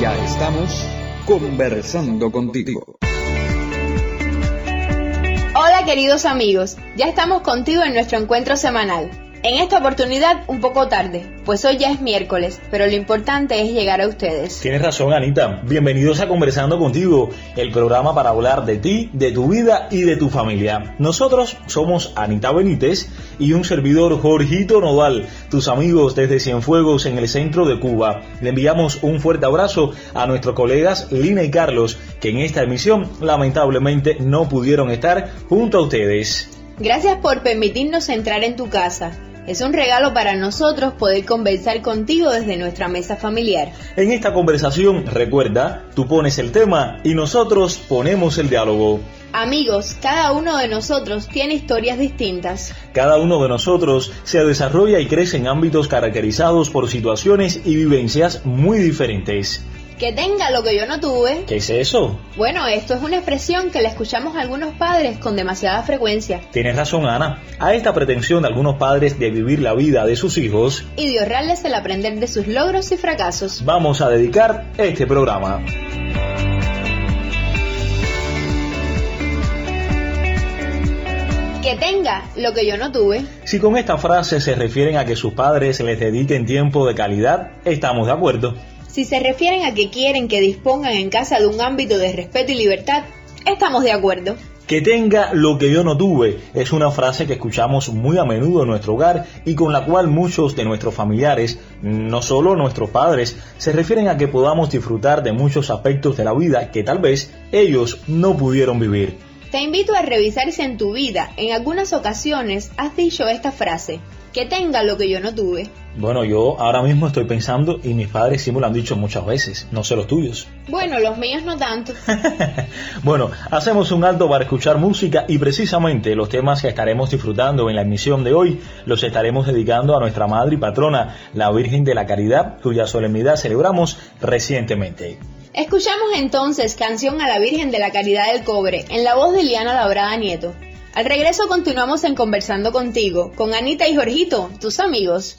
Ya estamos conversando contigo. Hola queridos amigos, ya estamos contigo en nuestro encuentro semanal. En esta oportunidad un poco tarde, pues hoy ya es miércoles, pero lo importante es llegar a ustedes. Tienes razón, Anita. Bienvenidos a Conversando contigo, el programa para hablar de ti, de tu vida y de tu familia. Nosotros somos Anita Benítez y un servidor Jorgito Nodal, tus amigos desde Cienfuegos en el centro de Cuba. Le enviamos un fuerte abrazo a nuestros colegas Lina y Carlos, que en esta emisión lamentablemente no pudieron estar junto a ustedes. Gracias por permitirnos entrar en tu casa. Es un regalo para nosotros poder conversar contigo desde nuestra mesa familiar. En esta conversación, recuerda, tú pones el tema y nosotros ponemos el diálogo. Amigos, cada uno de nosotros tiene historias distintas. Cada uno de nosotros se desarrolla y crece en ámbitos caracterizados por situaciones y vivencias muy diferentes. Que tenga lo que yo no tuve. ¿Qué es eso? Bueno, esto es una expresión que la escuchamos a algunos padres con demasiada frecuencia. Tienes razón, Ana. A esta pretensión de algunos padres de vivir la vida de sus hijos y de ahorrarles el aprender de sus logros y fracasos, vamos a dedicar este programa. que tenga lo que yo no tuve. Si con esta frase se refieren a que sus padres les dediquen tiempo de calidad, estamos de acuerdo. Si se refieren a que quieren que dispongan en casa de un ámbito de respeto y libertad, estamos de acuerdo. Que tenga lo que yo no tuve es una frase que escuchamos muy a menudo en nuestro hogar y con la cual muchos de nuestros familiares, no solo nuestros padres, se refieren a que podamos disfrutar de muchos aspectos de la vida que tal vez ellos no pudieron vivir. Te invito a revisar si en tu vida en algunas ocasiones has dicho esta frase que tenga lo que yo no tuve. Bueno, yo ahora mismo estoy pensando y mis padres sí me lo han dicho muchas veces, no sé los tuyos. Bueno, los míos no tanto. bueno, hacemos un alto para escuchar música y precisamente los temas que estaremos disfrutando en la emisión de hoy los estaremos dedicando a nuestra madre y patrona, la Virgen de la Caridad, cuya solemnidad celebramos recientemente. Escuchamos entonces Canción a la Virgen de la Caridad del Cobre en la voz de Liana Labrada Nieto. Al regreso continuamos en Conversando contigo, con Anita y Jorgito, tus amigos.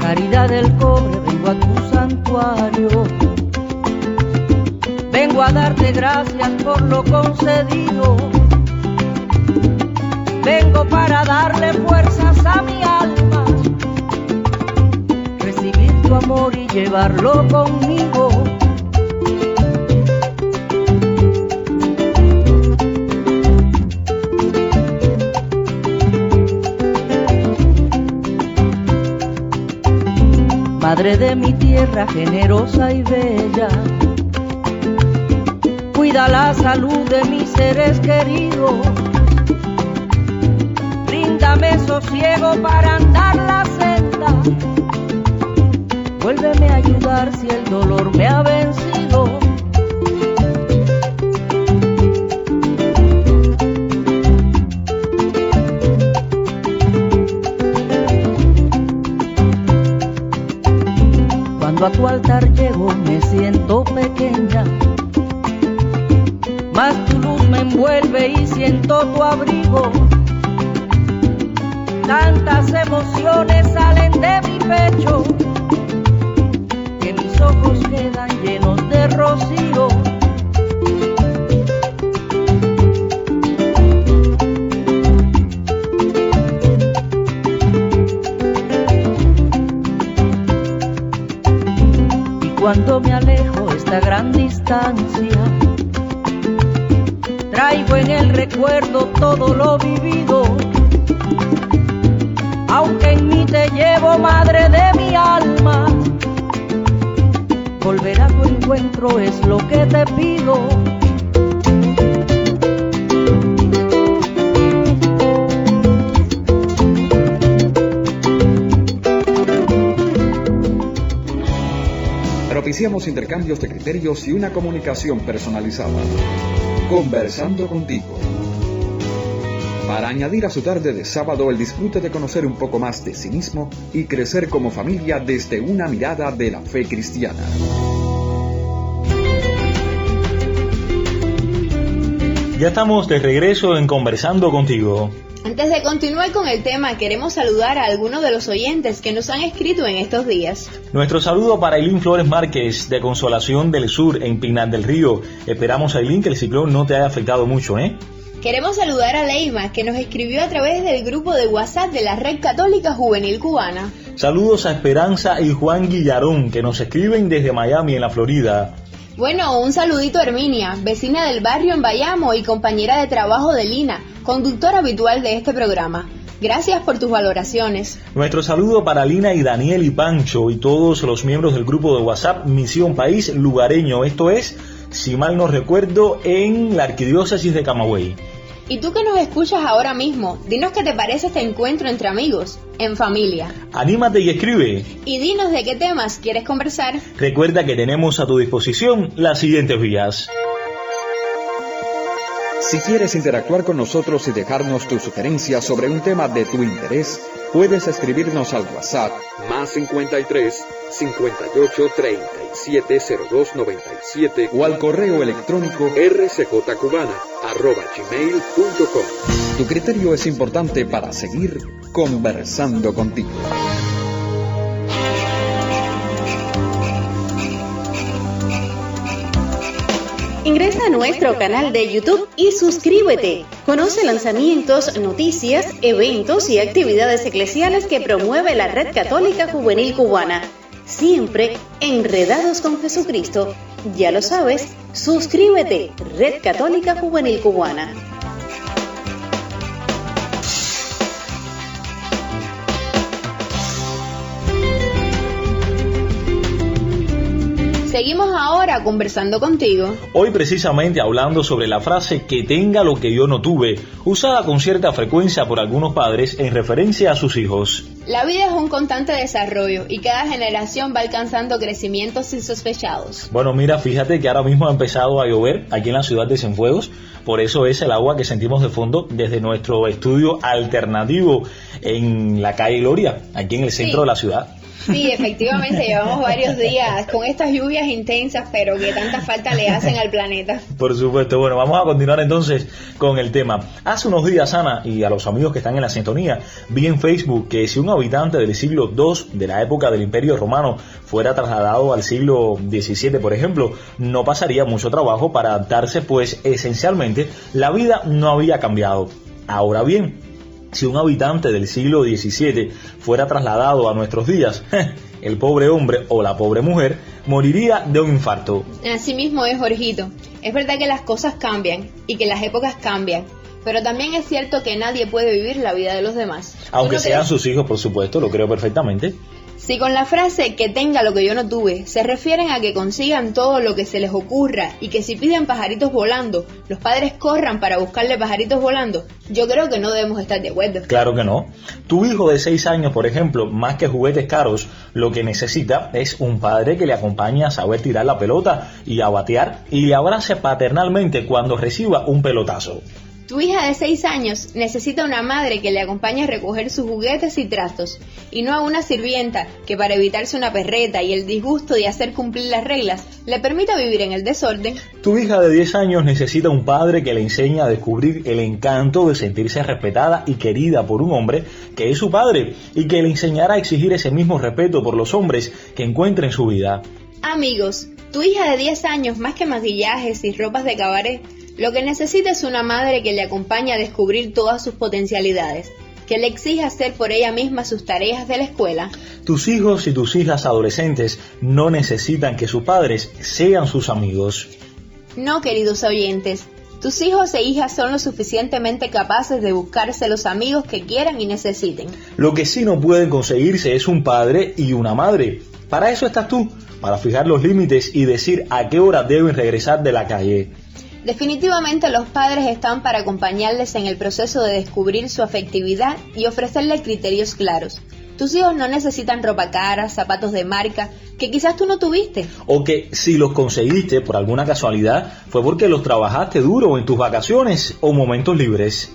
Caridad del cobre, vengo a tu santuario. Vengo a darte gracias por lo concedido. Vengo para darle fuerzas a mi alma amor y llevarlo conmigo. Madre de mi tierra generosa y bella, cuida la salud de mis seres queridos, bríndame sosiego para andar la senda Vuélveme a ayudar si el dolor me ha vencido. Cuando a tu altar llego me siento pequeña, más tu luz me envuelve y siento tu abrigo. Tantas emociones salen de mi pecho ojos quedan llenos de rocío. Y cuando me alejo esta gran distancia, traigo en el recuerdo todo lo vivido. Aunque en mí te llevo, madre de mi alma, volver a tu encuentro es lo que te pido. Propiciamos intercambios de criterios y una comunicación personalizada. Conversando contigo. Para añadir a su tarde de sábado el disfrute de conocer un poco más de sí mismo y crecer como familia desde una mirada de la fe cristiana. Ya estamos de regreso en Conversando contigo. Antes de continuar con el tema, queremos saludar a algunos de los oyentes que nos han escrito en estos días. Nuestro saludo para Eileen Flores Márquez de Consolación del Sur en Pinar del Río. Esperamos, Eileen, que el ciclón no te haya afectado mucho, ¿eh? Queremos saludar a Leima, que nos escribió a través del grupo de WhatsApp de la Red Católica Juvenil Cubana. Saludos a Esperanza y Juan Guillarón, que nos escriben desde Miami, en la Florida. Bueno, un saludito a Herminia, vecina del barrio en Bayamo y compañera de trabajo de Lina, conductor habitual de este programa. Gracias por tus valoraciones. Nuestro saludo para Lina y Daniel y Pancho y todos los miembros del grupo de WhatsApp Misión País Lugareño. Esto es, si mal no recuerdo, en la Arquidiócesis de Camagüey. Y tú que nos escuchas ahora mismo, dinos qué te parece este encuentro entre amigos, en familia. Anímate y escribe. Y dinos de qué temas quieres conversar. Recuerda que tenemos a tu disposición las siguientes vías. Si quieres interactuar con nosotros y dejarnos tu sugerencia sobre un tema de tu interés, puedes escribirnos al WhatsApp más 53 58 37 02 97 o al correo electrónico rcjcubana arroba gmail.com. Tu criterio es importante para seguir conversando contigo. Ingresa a nuestro canal de YouTube y suscríbete. Conoce lanzamientos, noticias, eventos y actividades eclesiales que promueve la Red Católica Juvenil Cubana. Siempre enredados con Jesucristo. Ya lo sabes, suscríbete, Red Católica Juvenil Cubana. Seguimos ahora conversando contigo. Hoy precisamente hablando sobre la frase que tenga lo que yo no tuve, usada con cierta frecuencia por algunos padres en referencia a sus hijos. La vida es un constante desarrollo y cada generación va alcanzando crecimientos insospechados. Bueno, mira, fíjate que ahora mismo ha empezado a llover aquí en la ciudad de Cienfuegos, por eso es el agua que sentimos de fondo desde nuestro estudio alternativo en la calle Gloria, aquí en el centro Sí. de la ciudad. Sí, efectivamente, llevamos varios días con estas lluvias intensas, pero que tanta falta le hacen al planeta. Por supuesto, bueno, vamos a continuar entonces con el tema. Hace unos días, Ana, y a los amigos que están en la sintonía, vi en Facebook que si un habitante del siglo II de la época del Imperio Romano fuera trasladado al siglo XVII, por ejemplo, no pasaría mucho trabajo para adaptarse, pues esencialmente la vida no había cambiado. Ahora bien, si un habitante del siglo XVII fuera trasladado a nuestros días, el pobre hombre o la pobre mujer moriría de un infarto. Así mismo es, Jorgito. Es verdad que las cosas cambian y que las épocas cambian, pero también es cierto que nadie puede vivir la vida de los demás. ¿Tú Aunque sean crees? sus hijos, por supuesto, lo creo perfectamente. Si con la frase que tenga lo que yo no tuve se refieren a que consigan todo lo que se les ocurra y que si piden pajaritos volando, los padres corran para buscarle pajaritos volando, yo creo que no debemos estar de acuerdo. Claro que no. Tu hijo de 6 años, por ejemplo, más que juguetes caros, lo que necesita es un padre que le acompañe a saber tirar la pelota y a batear y le abrace paternalmente cuando reciba un pelotazo. Tu hija de 6 años necesita una madre que le acompañe a recoger sus juguetes y trastos, y no a una sirvienta que para evitarse una perreta y el disgusto de hacer cumplir las reglas, le permita vivir en el desorden. Tu hija de 10 años necesita un padre que le enseñe a descubrir el encanto de sentirse respetada y querida por un hombre que es su padre y que le enseñará a exigir ese mismo respeto por los hombres que encuentre en su vida. Amigos, tu hija de 10 años, más que maquillajes y ropas de cabaret, lo que necesita es una madre que le acompañe a descubrir todas sus potencialidades, que le exija hacer por ella misma sus tareas de la escuela. Tus hijos y tus hijas adolescentes no necesitan que sus padres sean sus amigos. No, queridos oyentes, tus hijos e hijas son lo suficientemente capaces de buscarse los amigos que quieran y necesiten. Lo que sí no pueden conseguirse es un padre y una madre. Para eso estás tú, para fijar los límites y decir a qué hora deben regresar de la calle. Definitivamente los padres están para acompañarles en el proceso de descubrir su afectividad y ofrecerles criterios claros. Tus hijos no necesitan ropa cara, zapatos de marca, que quizás tú no tuviste. O que si los conseguiste por alguna casualidad fue porque los trabajaste duro en tus vacaciones o momentos libres.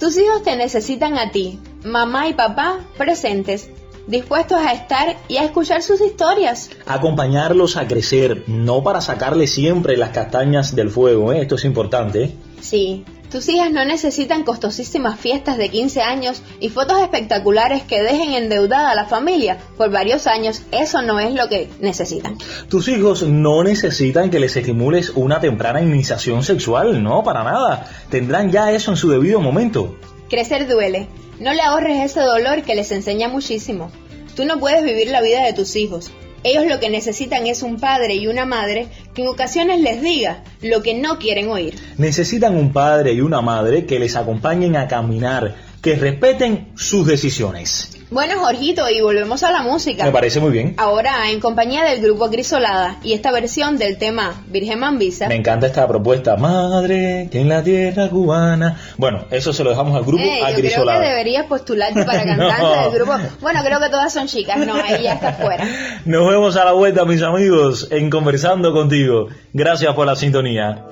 Tus hijos te necesitan a ti, mamá y papá, presentes, dispuestos a estar y a escuchar sus historias. Acompañarlos a crecer, no para sacarles siempre las castañas del fuego, ¿eh? esto es importante. Sí, tus hijas no necesitan costosísimas fiestas de 15 años y fotos espectaculares que dejen endeudada a la familia por varios años. Eso no es lo que necesitan. Tus hijos no necesitan que les estimules una temprana iniciación sexual, no, para nada. Tendrán ya eso en su debido momento. Crecer duele. No le ahorres ese dolor que les enseña muchísimo. Tú no puedes vivir la vida de tus hijos. Ellos lo que necesitan es un padre y una madre que en ocasiones les diga lo que no quieren oír. Necesitan un padre y una madre que les acompañen a caminar, que respeten sus decisiones. Bueno, Jorgito, y volvemos a la música. Me parece muy bien. Ahora en compañía del grupo Crisolada y esta versión del tema Virgen Mambisa. Me encanta esta propuesta. Madre, que en la tierra cubana. Bueno, eso se lo dejamos al grupo eh. Yo creo que deberías postularte para cantante del grupo. Bueno, creo que todas son chicas. No, ahí ya está fuera. Nos vemos a la vuelta, mis amigos, en Conversando contigo. Gracias por la sintonía.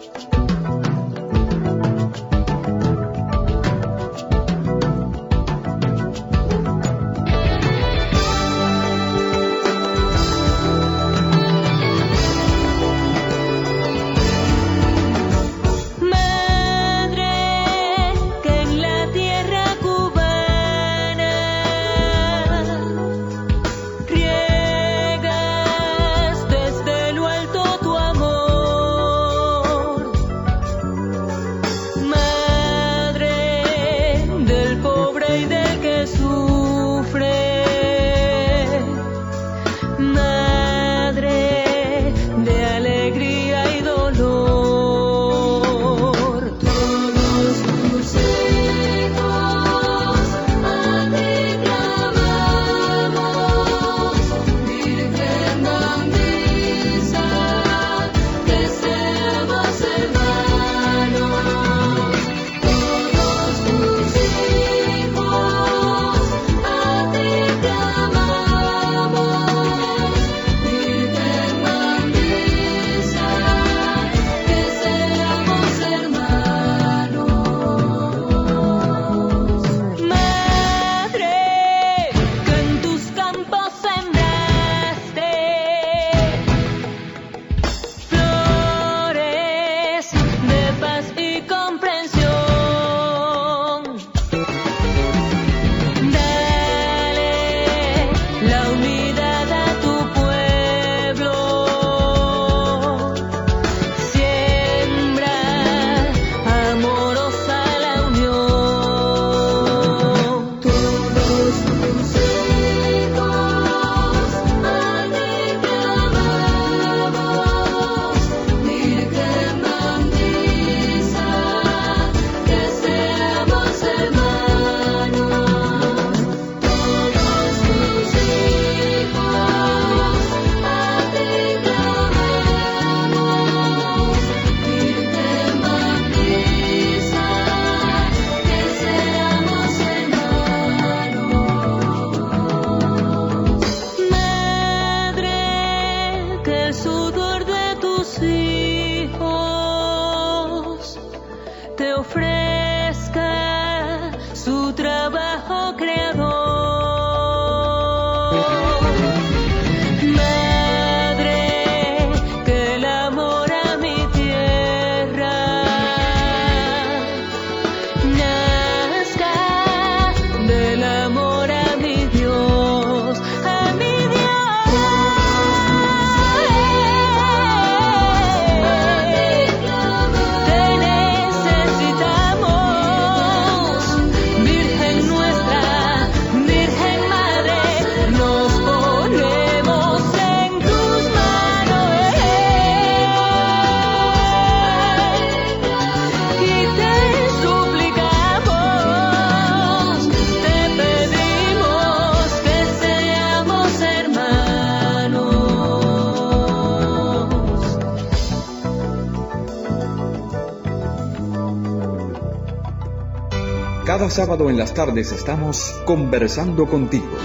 Cada sábado en las tardes estamos conversando contigo.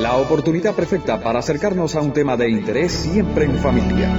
La oportunidad perfecta para acercarnos a un tema de interés siempre en familia.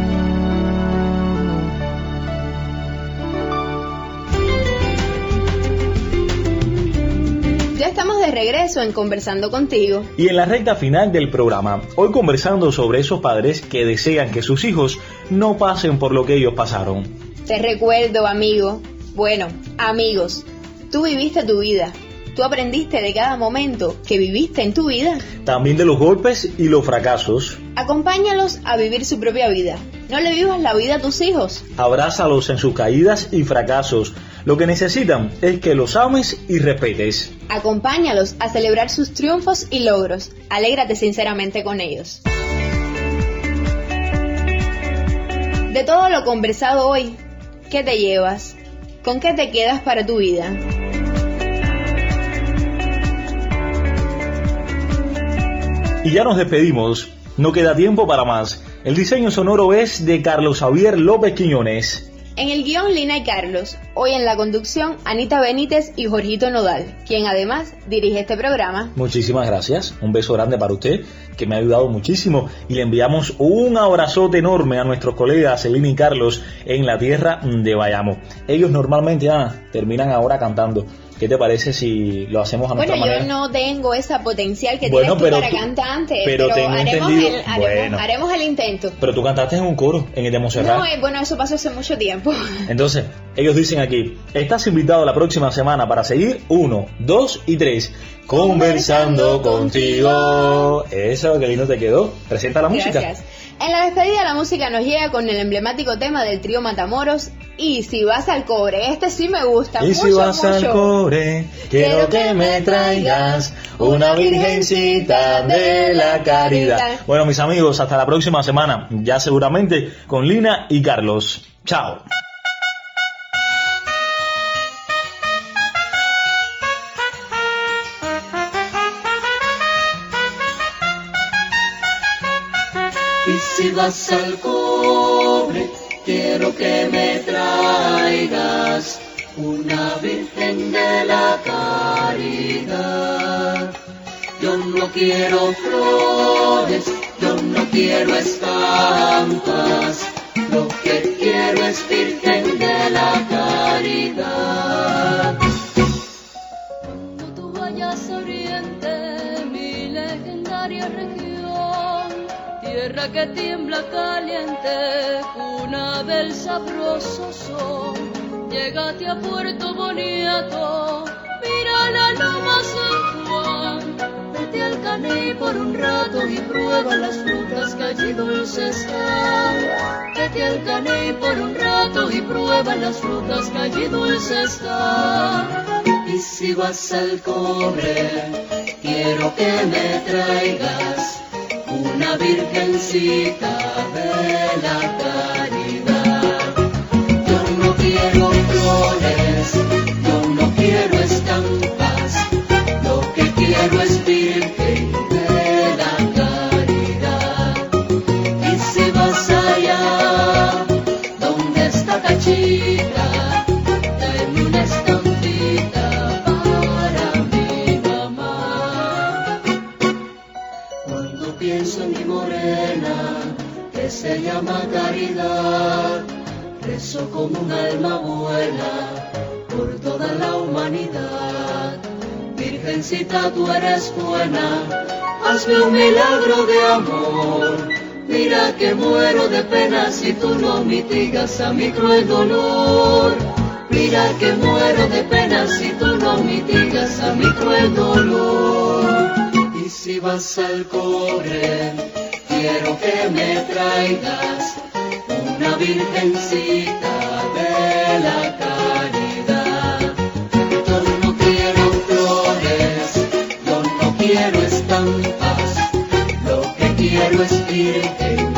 Ya estamos de regreso en Conversando contigo. Y en la recta final del programa, hoy conversando sobre esos padres que desean que sus hijos no pasen por lo que ellos pasaron. Te recuerdo, amigo. Bueno, amigos, tú viviste tu vida. Tú aprendiste de cada momento que viviste en tu vida. También de los golpes y los fracasos. Acompáñalos a vivir su propia vida. No le vivas la vida a tus hijos. Abrázalos en sus caídas y fracasos. Lo que necesitan es que los ames y respetes. Acompáñalos a celebrar sus triunfos y logros. Alégrate sinceramente con ellos. De todo lo conversado hoy, ¿qué te llevas? ¿Con qué te quedas para tu vida? Y ya nos despedimos. No queda tiempo para más. El diseño sonoro es de Carlos Javier López Quiñones. En el guion Lina y Carlos, hoy en la conducción Anita Benítez y Jorgito Nodal, quien además dirige este programa. Muchísimas gracias, un beso grande para usted, que me ha ayudado muchísimo, y le enviamos un abrazote enorme a nuestros colegas Lina y Carlos en la tierra de Bayamo. Ellos normalmente ah, terminan ahora cantando. ¿Qué te parece si lo hacemos a nuestra bueno, manera? yo no tengo esa potencial que Bueno, tienes tú para tú- cantante, pero haremos, entendido- el, haremos, bueno. haremos el intento. Pero tú cantaste en un coro, en el de Montserrat. No, eh, bueno, eso pasó hace mucho tiempo. Entonces, ellos dicen aquí, estás invitado la próxima semana para seguir uno, dos y tres, conversando contigo. Eso, que lindo te quedó. Presenta la música. Gracias. En la despedida la música nos llega con el emblemático tema del trío Matamoros y si vas al cobre, este sí me gusta Y mucho, si vas al cobre, quiero que me traigas una virgencita de la caridad. Bueno, mis amigos, hasta la próxima semana, ya seguramente con Lina y Carlos. Chao. Y si vas al cobre, quiero que me traigas una virgen de la caridad. Yo no quiero flores, yo no quiero estampas, que tiembla caliente, cuna del sabroso sol. Llégate a Puerto Boniato, mira la loma San Juan, vete al Caní por un rato y prueba las frutas que allí dulces están. Vete al Caní por un rato y prueba las frutas que allí dulces están. Y si vas al cobre, quiero que me traigas una virgencita de rezo como un alma buena por toda la humanidad. Virgencita, tú eres buena, hazme un milagro de amor. Mira que muero de pena si tú no mitigas a mi cruel dolor. Mira que muero de pena si tú no mitigas a mi cruel dolor. Y si vas al cobre, quiero que me traigas una virgencita de la caridad. Yo no quiero flores, yo no quiero estampas, lo que quiero es virgen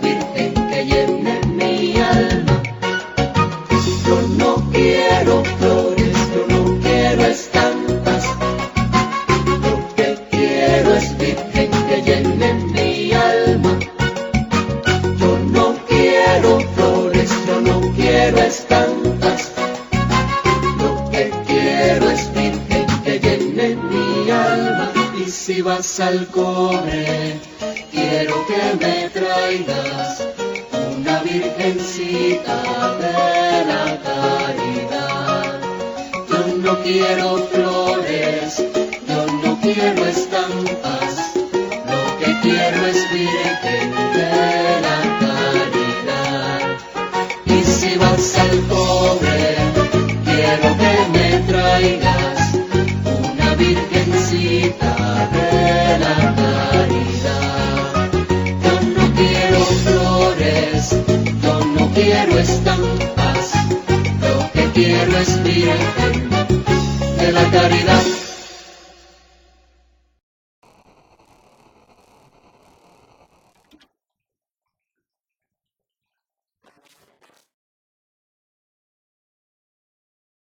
virgen que llene mi alma. Yo no quiero flores, yo no quiero estampas. Lo que quiero es virgen que llene mi alma. Yo no quiero flores, yo no quiero estampas. Lo que quiero es virgen que llene mi alma. Y si vas al cobre,